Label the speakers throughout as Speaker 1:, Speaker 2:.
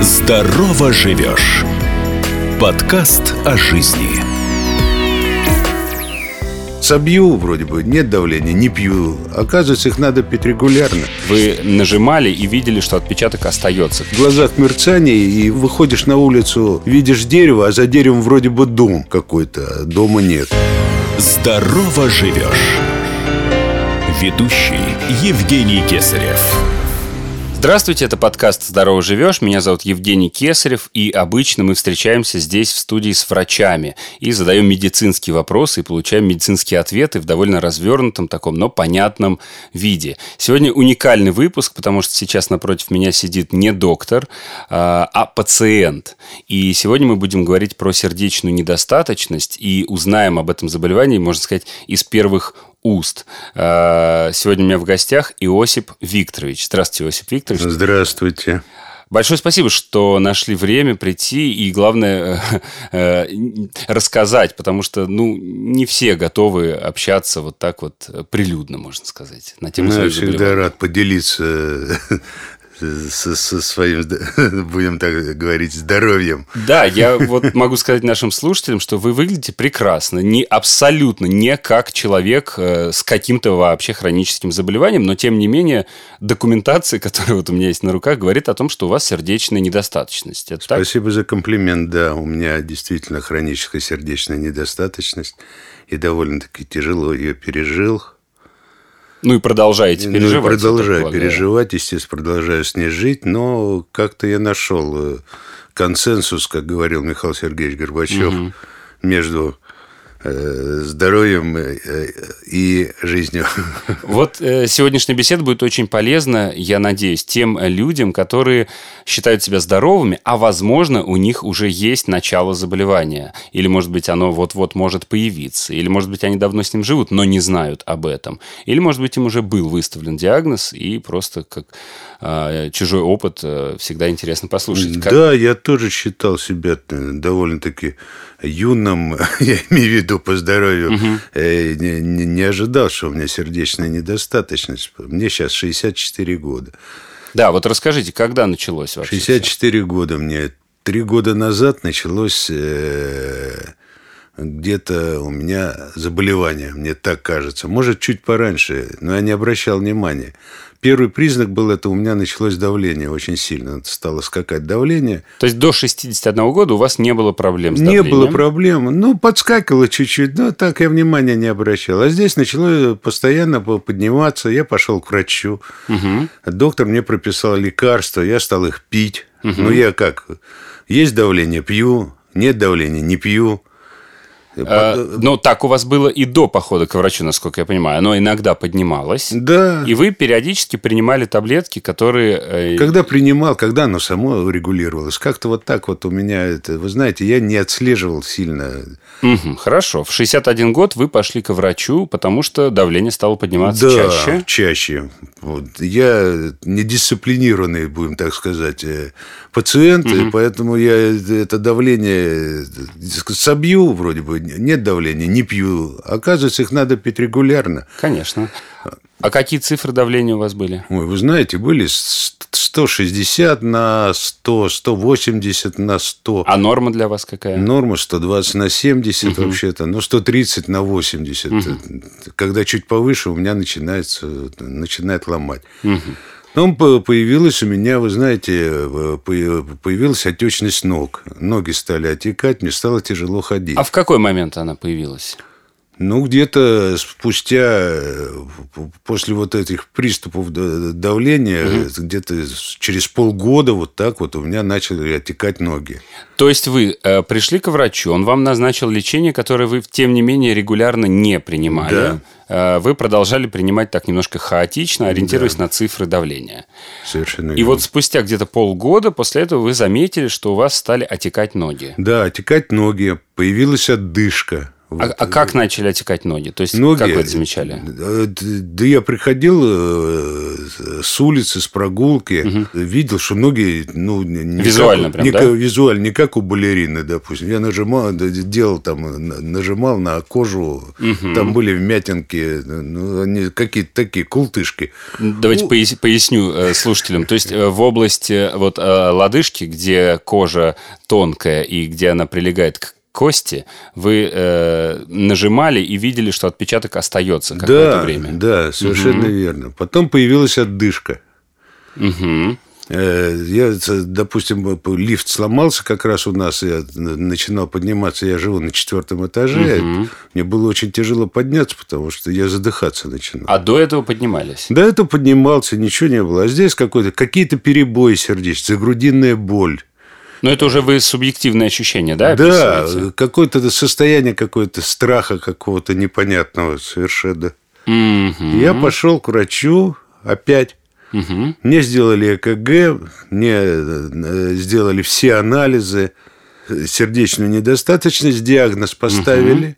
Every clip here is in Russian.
Speaker 1: Здорово живешь. Подкаст о жизни.
Speaker 2: Собью вроде бы, нет давления, не пью. Оказывается, их надо пить регулярно.
Speaker 3: Вы нажимали и видели, что отпечаток остается.
Speaker 2: В глазах мерцание, и выходишь на улицу, видишь дерево, а за деревом вроде бы дом какой-то, а дома нет.
Speaker 1: Здорово живешь. Ведущий Евгений Кесарев.
Speaker 3: Здравствуйте, это подкаст «Здорово живешь». Меня зовут Евгений Кесарев, и обычно мы встречаемся здесь в студии с врачами и задаем медицинские вопросы и получаем медицинские ответы в довольно развернутом таком, но понятном виде. Сегодня уникальный выпуск, потому что сейчас напротив меня сидит не доктор, а, а пациент. И сегодня мы будем говорить про сердечную недостаточность и узнаем об этом заболевании, можно сказать, из первых уст. А, сегодня у меня в гостях Иосип Викторович. Здравствуйте, Иосип Викторович.
Speaker 2: Здравствуйте.
Speaker 3: Большое спасибо, что нашли время прийти и, главное, э, рассказать, потому что, ну, не все готовы общаться вот так вот прилюдно, можно сказать,
Speaker 2: на тему ну, Я всегда рад поделиться со, со своим, будем так говорить, здоровьем.
Speaker 3: Да, я вот могу сказать нашим слушателям, что вы выглядите прекрасно, не абсолютно не как человек э, с каким-то вообще хроническим заболеванием, но тем не менее документация, которая вот у меня есть на руках, говорит о том, что у вас сердечная недостаточность.
Speaker 2: Это Спасибо так? за комплимент, да, у меня действительно хроническая сердечная недостаточность, и довольно-таки тяжело ее пережил –
Speaker 3: ну и продолжаете переживать. Ну,
Speaker 2: продолжаю переживать, естественно, продолжаю с ней жить, но как-то я нашел э, консенсус, как говорил Михаил Сергеевич Горбачев, угу. между здоровьем э, и жизнью.
Speaker 3: Вот э, сегодняшняя беседа будет очень полезна, я надеюсь, тем людям, которые считают себя здоровыми, а возможно у них уже есть начало заболевания, или может быть оно вот-вот может появиться, или может быть они давно с ним живут, но не знают об этом, или может быть им уже был выставлен диагноз и просто как а, чужой опыт всегда интересно послушать.
Speaker 2: Как... Да, я тоже считал себя довольно-таки юным, я имею в виду по здоровью, угу. не, не ожидал, что у меня сердечная недостаточность. Мне сейчас 64 года.
Speaker 3: Да, вот расскажите, когда началось вообще?
Speaker 2: 64 все? года мне. Три года назад началось э, где-то у меня заболевание, мне так кажется. Может, чуть пораньше, но я не обращал внимания. Первый признак был, это у меня началось давление очень сильно. Стало скакать давление.
Speaker 3: То есть до 61 года у вас не было проблем с
Speaker 2: давлением? Не было проблем. Ну, подскакивало чуть-чуть, но так я внимания не обращал. А здесь начало постоянно подниматься. Я пошел к врачу. Угу. Доктор мне прописал лекарства. Я стал их пить. Угу. Ну, я как? Есть давление – пью. Нет давления – не пью.
Speaker 3: А, ну, так у вас было и до похода к врачу, насколько я понимаю. Оно иногда поднималось.
Speaker 2: Да.
Speaker 3: И вы периодически принимали таблетки, которые...
Speaker 2: Э, когда принимал, когда оно само регулировалось. Как-то вот так вот у меня это... Вы знаете, я не отслеживал сильно.
Speaker 3: Угу, хорошо. В 61 год вы пошли к врачу, потому что давление стало подниматься
Speaker 2: да,
Speaker 3: чаще.
Speaker 2: чаще. Вот. Я недисциплинированный, будем так сказать, э, пациент, угу. и поэтому я это давление э, собью вроде бы нет давления, не пью. Оказывается, их надо пить регулярно.
Speaker 3: Конечно. А какие цифры давления у вас были?
Speaker 2: Ой, вы знаете, были 160 на 100, 180 на 100.
Speaker 3: А норма для вас какая?
Speaker 2: Норма 120 на 70 угу. вообще-то, ну 130 на 80. Угу. Когда чуть повыше, у меня начинается, начинает ломать. Угу. Потом появилась у меня, вы знаете, появилась отечность ног. Ноги стали отекать, мне стало тяжело ходить.
Speaker 3: А в какой момент она появилась?
Speaker 2: Ну, где-то спустя, э, после вот этих приступов давления, угу. где-то через полгода вот так вот у меня начали отекать ноги.
Speaker 3: То есть вы э, пришли к врачу, он вам назначил лечение, которое вы, тем не менее, регулярно не принимали. Да. Вы продолжали принимать так немножко хаотично, ориентируясь да. на цифры давления.
Speaker 2: Совершенно
Speaker 3: И вот спустя где-то полгода после этого вы заметили, что у вас стали отекать ноги.
Speaker 2: Да, отекать ноги, появилась отдышка
Speaker 3: Вот. А, а как начали отекать ноги? То есть, ноги, как вы это замечали?
Speaker 2: Да я приходил э, с улицы, с прогулки, угу. видел, что ноги... Ну,
Speaker 3: не визуально
Speaker 2: как, прям, не да? Визуально, не как у балерины, допустим. Я нажимал, делал там, нажимал на кожу, угу. там были вмятинки, ну, они какие-то такие култышки.
Speaker 3: Давайте ну, поясню э, слушателям. То есть, э, в области вот лодыжки, где кожа тонкая и где она прилегает к кости, вы э, нажимали и видели, что отпечаток остается какое-то
Speaker 2: да,
Speaker 3: время.
Speaker 2: Да, совершенно угу. верно. Потом появилась отдышка.
Speaker 3: Угу.
Speaker 2: Я, допустим, лифт сломался как раз у нас, я начинал подниматься, я живу на четвертом этаже, угу. мне было очень тяжело подняться, потому что я задыхаться начинал.
Speaker 3: А до этого поднимались?
Speaker 2: До этого поднимался, ничего не было. А здесь какой-то, какие-то перебои сердечные, грудинная боль.
Speaker 3: Но это уже вы субъективное ощущение, да?
Speaker 2: Да, какое-то состояние какое-то страха какого-то непонятного совершенно.
Speaker 3: Угу.
Speaker 2: Я пошел к врачу опять.
Speaker 3: Угу.
Speaker 2: Мне сделали ЭКГ, мне э, сделали все анализы, сердечную недостаточность, диагноз поставили. Угу.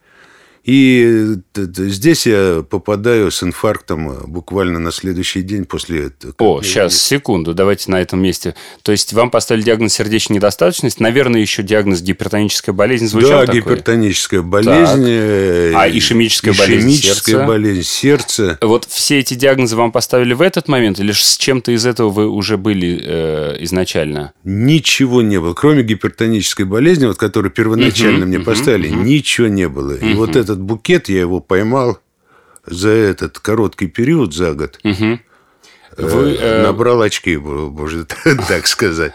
Speaker 2: И здесь я попадаю с инфарктом э, буквально на следующий день после...
Speaker 3: О, сейчас, секунду, давайте на этом месте. То есть вам поставили диагноз сердечной недостаточности, наверное, еще диагноз гипертоническая болезнь звучал
Speaker 2: Да, такой? гипертоническая болезнь. Так.
Speaker 3: А ишемическая, болезнь
Speaker 2: ишемическая сердца? болезнь сердца.
Speaker 3: Вот все эти диагнозы вам поставили в этот момент или с чем-то из этого вы уже были э, изначально?
Speaker 2: Ничего не было, кроме гипертонической болезни, вот, которую первоначально угу, мне поставили, угу. ничего не было. Угу. И вот этот букет я его поймал за этот короткий период, за год.
Speaker 3: Угу.
Speaker 2: Вы, э... Набрал очки, можно так сказать.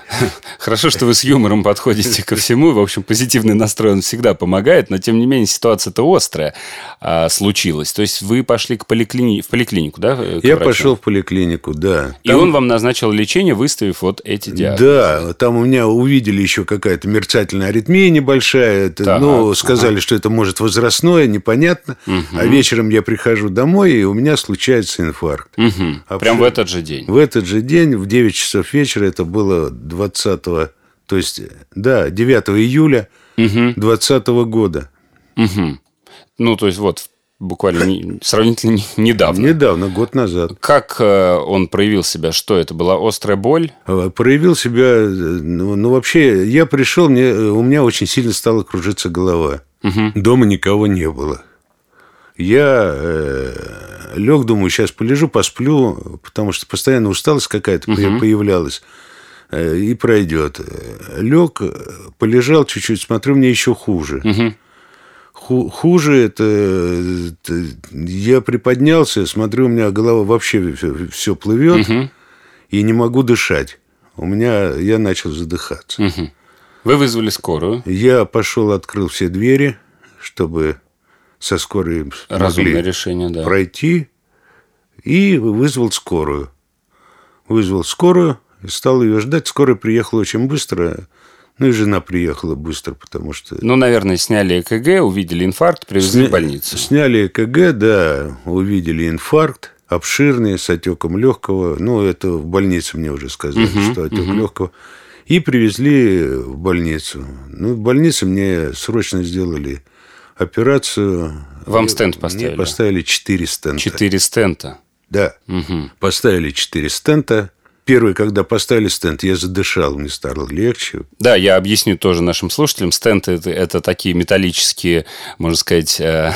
Speaker 3: Хорошо, что вы с юмором подходите ко всему. В общем, позитивный настрой он всегда помогает, но тем не менее ситуация-то острая а, случилась. То есть вы пошли к поликлини... в поликлинику, да?
Speaker 2: Я врачу? пошел в поликлинику, да.
Speaker 3: И там... он вам назначил лечение, выставив вот эти диагнозы.
Speaker 2: Да, там у меня увидели еще какая-то мерцательная аритмия небольшая. Это, так, ну, сказали, ага. что это может возрастное, непонятно.
Speaker 3: Угу.
Speaker 2: А вечером я прихожу домой, и у меня случается инфаркт.
Speaker 3: Угу. Прям в этот же день?
Speaker 2: В этот же день, в 9 часов вечера, это было 20 то есть, да, 9 июля 2020
Speaker 3: угу.
Speaker 2: года.
Speaker 3: Угу. Ну, то есть, вот, буквально сравнительно недавно.
Speaker 2: Недавно, год назад.
Speaker 3: Как э, он проявил себя? Что это была острая боль?
Speaker 2: Э, проявил себя, ну, ну вообще, я пришел, мне, у меня очень сильно стала кружиться голова.
Speaker 3: Угу.
Speaker 2: Дома никого не было. Я э, лег, думаю, сейчас полежу, посплю, потому что постоянно усталость какая-то угу. появлялась э, и пройдет. Лег, полежал чуть-чуть, смотрю, мне еще хуже.
Speaker 3: Угу.
Speaker 2: Ху хуже это, это я приподнялся, смотрю, у меня голова вообще все плывет
Speaker 3: угу.
Speaker 2: и не могу дышать. У меня я начал задыхаться.
Speaker 3: Угу. Вы вызвали скорую?
Speaker 2: Я пошел, открыл все двери, чтобы со скорой
Speaker 3: Разумное решение, да.
Speaker 2: пройти и вызвал скорую. Вызвал скорую, стал ее ждать. Скорая приехала очень быстро. Ну и жена приехала быстро, потому что...
Speaker 3: Ну, наверное, сняли ЭКГ, увидели инфаркт, привезли Сня... в больницу.
Speaker 2: Сняли ЭКГ, да, увидели инфаркт, обширный, с отеком легкого. Ну, это в больнице мне уже сказали, угу, что отек угу. легкого. И привезли в больницу. Ну, в больнице мне срочно сделали операцию.
Speaker 3: Вам стенд поставили?
Speaker 2: Мне поставили 4 стента.
Speaker 3: 4 стента?
Speaker 2: Да.
Speaker 3: Угу.
Speaker 2: Поставили 4 стента. Первый, когда поставили стенд, я задышал, мне стало легче.
Speaker 3: Да, я объясню тоже нашим слушателям. Стенты это, это такие металлические, можно сказать, э,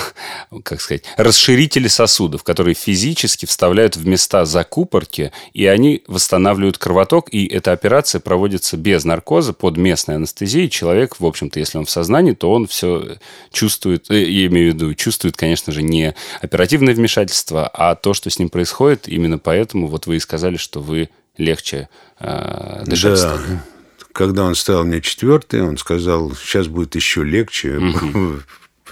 Speaker 3: как сказать, расширители сосудов, которые физически вставляют в места закупорки, и они восстанавливают кровоток. И эта операция проводится без наркоза, под местной анестезией. Человек, в общем-то, если он в сознании, то он все чувствует, э, я имею в виду, чувствует, конечно же, не оперативное вмешательство, а то, что с ним происходит. Именно поэтому вот вы и сказали, что вы легче э, дышать да.
Speaker 2: Когда он ставил мне четвертый, он сказал, сейчас будет еще легче.
Speaker 3: Угу.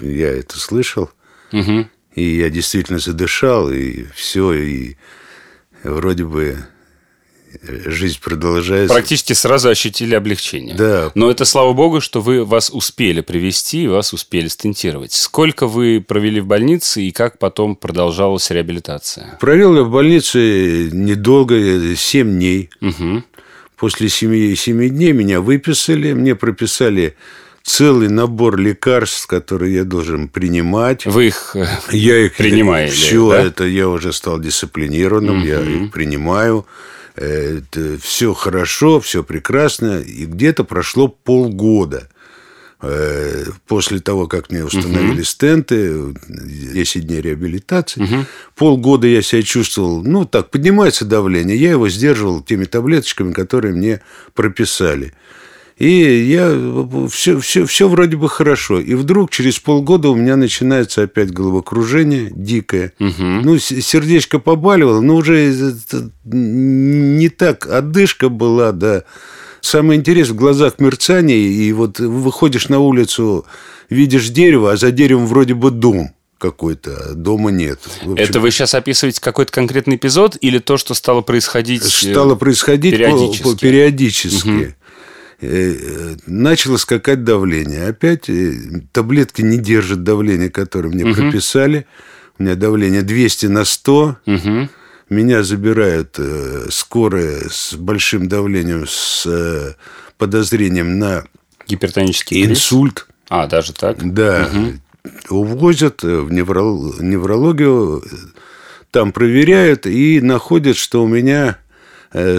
Speaker 2: Я это слышал.
Speaker 3: Угу.
Speaker 2: И я действительно задышал, и все, и вроде бы жизнь продолжается.
Speaker 3: Практически сразу ощутили облегчение.
Speaker 2: Да.
Speaker 3: Но это слава богу, что вы вас успели привести и вас успели стентировать. Сколько вы провели в больнице и как потом продолжалась реабилитация?
Speaker 2: Провел я в больнице недолго, 7 дней.
Speaker 3: Угу.
Speaker 2: После 7, 7 дней меня выписали, мне прописали целый набор лекарств, которые я должен принимать.
Speaker 3: Вы их э,
Speaker 2: я их
Speaker 3: принимаете?
Speaker 2: Все да? это я уже стал дисциплинированным, угу. я их принимаю. Это все хорошо, все прекрасно. И где-то прошло полгода э, после того, как мне установили угу. стенты, 10 дней реабилитации, угу. полгода я себя чувствовал, ну, так, поднимается давление, я его сдерживал теми таблеточками, которые мне прописали. И я все, все, все вроде бы хорошо. И вдруг через полгода у меня начинается опять головокружение дикое. Угу. Ну, сердечко побаливало, но уже не так одышка была, да. Самое интересное, в глазах мерцание, и вот выходишь на улицу, видишь дерево, а за деревом вроде бы дом какой-то, а дома нет.
Speaker 3: общем, Это вы сейчас описываете какой-то конкретный эпизод или то, что стало происходить?
Speaker 2: Стало происходить периодически. По, по, периодически. Угу. Э, начало скакать давление. Опять э, таблетки не держат давление, которое мне угу. прописали. У меня давление 200 на 100. Угу. Меня забирают э, скорые с большим давлением, с подозрением на
Speaker 3: гипертонический
Speaker 2: инсульт.
Speaker 3: Криз? А, даже так?
Speaker 2: Да. Угу. Увозят в неврологию, там проверяют и находят, что у меня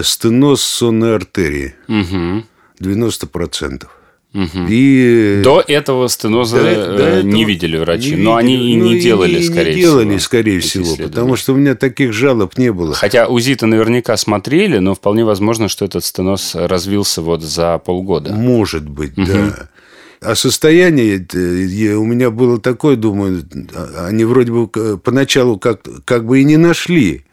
Speaker 2: стеноз сонной артерии. Угу. 90%.
Speaker 3: Угу. И... До этого стеноза до, до этого не видели врачи, не но видели, они и не ну, делали,
Speaker 2: и,
Speaker 3: скорее
Speaker 2: не делали, всего. скорее всего, потому что у меня таких жалоб не было.
Speaker 3: Хотя УЗИ-то наверняка смотрели, но вполне возможно, что этот стеноз развился вот за полгода.
Speaker 2: Может быть, угу. да. А состояние у меня было такое, думаю, а, они вроде бы поначалу как, как бы и не нашли.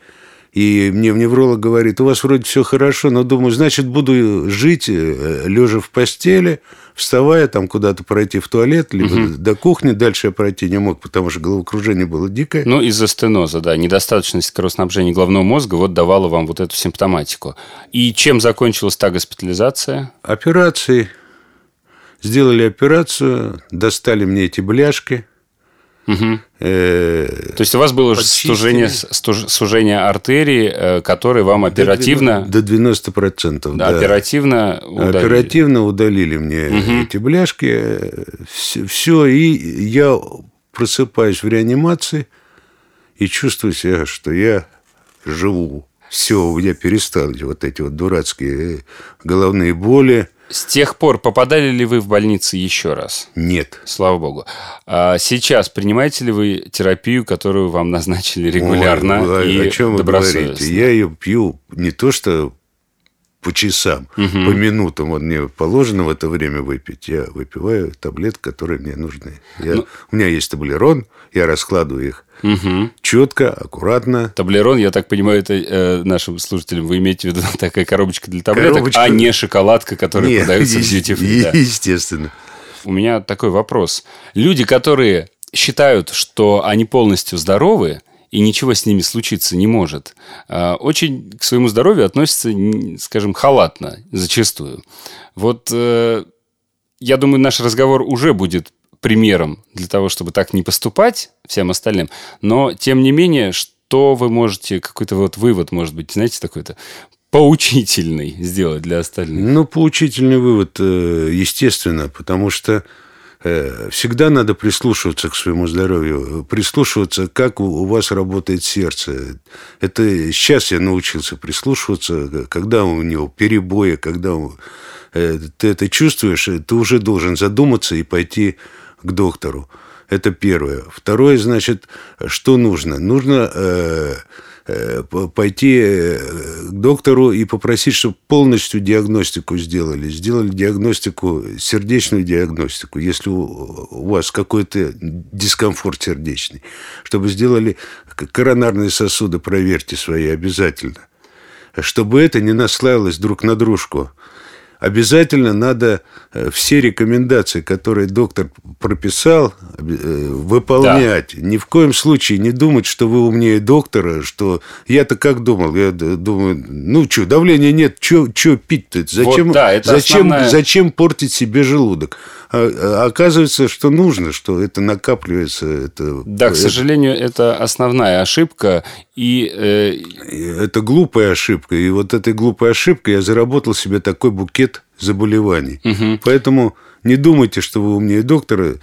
Speaker 2: И мне невролог говорит, у вас вроде все хорошо, но думаю, значит, буду жить э, лежа в постели, вставая там куда-то пройти в туалет, либо угу. до кухни. Дальше я пройти не мог, потому что головокружение было дикое.
Speaker 3: Ну, из-за стеноза, да. Недостаточность кровоснабжения головного мозга вот давала вам вот эту симптоматику. И чем закончилась та госпитализация?
Speaker 2: Операцией. Сделали операцию, достали мне эти бляшки –
Speaker 3: Угу. То есть у вас было сужение, сужение артерии, э, которое вам оперативно...
Speaker 2: До 90%.
Speaker 3: Да, да. оперативно
Speaker 2: удалили. Оперативно удалили мне угу. эти бляшки. Все, все, и я просыпаюсь в реанимации и чувствую себя, что я живу. Все, у меня перестали вот эти вот дурацкие головные боли
Speaker 3: с тех пор попадали ли вы в больницы еще раз?
Speaker 2: Нет.
Speaker 3: Слава богу. А сейчас принимаете ли вы терапию, которую вам назначили регулярно
Speaker 2: Ой, и о чем вы говорите? Я ее пью не то что по часам, угу. по минутам. Вот мне положено в это время выпить. Я выпиваю таблетки, которые мне нужны. Я, ну... У меня есть таблерон, я раскладываю их угу. четко, аккуратно.
Speaker 3: Таблерон, я так понимаю, это э, нашим слушателям вы имеете в виду такая коробочка для таблеток, коробочка... а не шоколадка, которая Нет, продается в duty
Speaker 2: free. Естественно.
Speaker 3: У меня такой вопрос. Люди, которые считают, что они полностью здоровы, и ничего с ними случиться не может, а, очень к своему здоровью относятся, скажем, халатно зачастую. Вот э, я думаю, наш разговор уже будет примером для того, чтобы так не поступать всем остальным. Но, тем не менее, что вы можете, какой-то вот вывод, может быть, знаете, такой-то поучительный сделать для остальных?
Speaker 2: Ну, поучительный вывод, э, естественно, потому что всегда надо прислушиваться к своему здоровью, прислушиваться, как у вас работает сердце. Это сейчас я научился прислушиваться, когда у него перебои, когда э, ты это чувствуешь, ты уже должен задуматься и пойти к доктору. Это первое. Второе, значит, что нужно? Нужно э, Э, пойти э, к доктору и попросить, чтобы полностью диагностику сделали. Сделали диагностику, сердечную диагностику, если у вас какой-то дискомфорт сердечный. Чтобы сделали коронарные сосуды, проверьте свои обязательно. Чтобы это не наслаивалось друг на дружку обязательно надо э, все рекомендации, которые доктор прописал, э, выполнять. Да. Ни в коем случае не думать, что вы умнее доктора, что я-то как думал, я думаю, ну что, давления нет, что пить-то? Зачем, вот, да, это зачем, основная... зачем портить себе желудок? А, а оказывается, что нужно, что это накапливается. Это...
Speaker 3: Да, к сожалению, это основная ошибка.
Speaker 2: И, э... Это глупая ошибка. И вот этой глупой ошибкой я заработал себе такой букет заболеваний. Угу. Поэтому не думайте, что вы умнее доктора.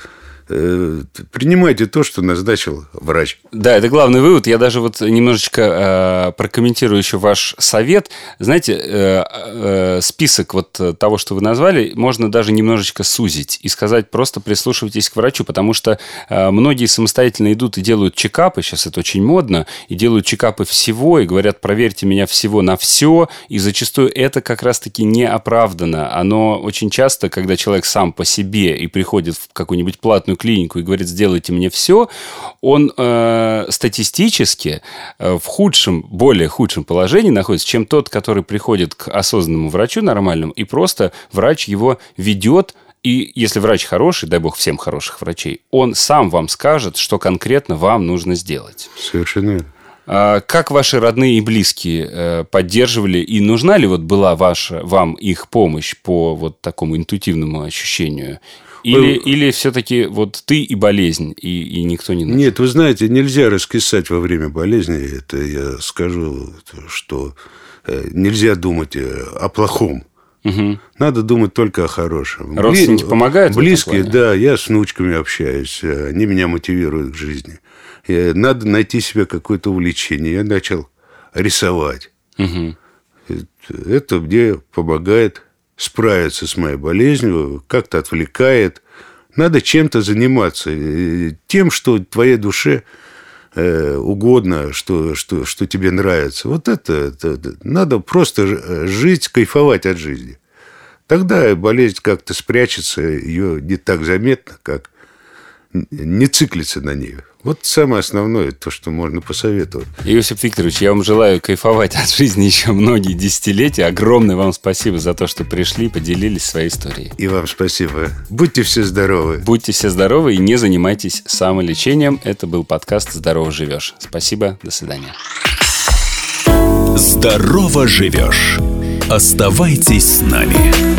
Speaker 2: Э, принимайте то, что назначил врач.
Speaker 3: Да, это главный вывод. Я даже вот немножечко э, прокомментирую еще ваш совет. Знаете, э, э, список вот того, что вы назвали, можно даже немножечко сузить и сказать, просто прислушивайтесь к врачу, потому что э, многие самостоятельно идут и делают чекапы, сейчас это очень модно, и делают чекапы всего, и говорят, проверьте меня всего на все, и зачастую это как раз-таки не оправдано. Оно очень часто, когда человек сам по себе и приходит в какую-нибудь платную клинику и говорит, сделайте мне все, он э, статистически э, в худшем, более худшем положении находится, чем тот, который приходит к осознанному врачу нормальному, и просто врач его ведет и если врач хороший, дай бог всем хороших врачей, он сам вам скажет, что конкретно вам нужно сделать.
Speaker 2: Совершенно верно.
Speaker 3: А как ваши родные и близкие э, поддерживали и нужна ли вот была ваша вам их помощь по вот такому интуитивному ощущению? Или, или все-таки вот ты и болезнь, и, и никто не нужен?
Speaker 2: Нет, вы знаете, нельзя раскисать во время болезни. Это я скажу, что э, нельзя думать э, о плохом. Угу. Надо думать только о хорошем.
Speaker 3: Родственники Бли... помогают?
Speaker 2: Близкие, да. Я с внучками общаюсь. Они меня мотивируют к жизни. Надо найти себе какое-то увлечение. Я начал рисовать. Угу. Это мне помогает справиться с моей болезнью, как-то отвлекает. Надо чем-то заниматься, тем, что твоей душе э, угодно, что, что, что тебе нравится. Вот это, это надо просто жить, кайфовать от жизни. Тогда болезнь как-то спрячется, ее не так заметно, как не циклиться на нее. Вот самое основное, то, что можно посоветовать.
Speaker 3: Иосиф Викторович, я вам желаю кайфовать от жизни еще многие десятилетия. Огромное вам спасибо за то, что пришли, поделились своей историей.
Speaker 2: И вам спасибо. Будьте все здоровы.
Speaker 3: Будьте все здоровы и не занимайтесь самолечением. Это был подкаст «Здорово живешь». Спасибо, до свидания.
Speaker 1: Здорово живешь. Оставайтесь с нами.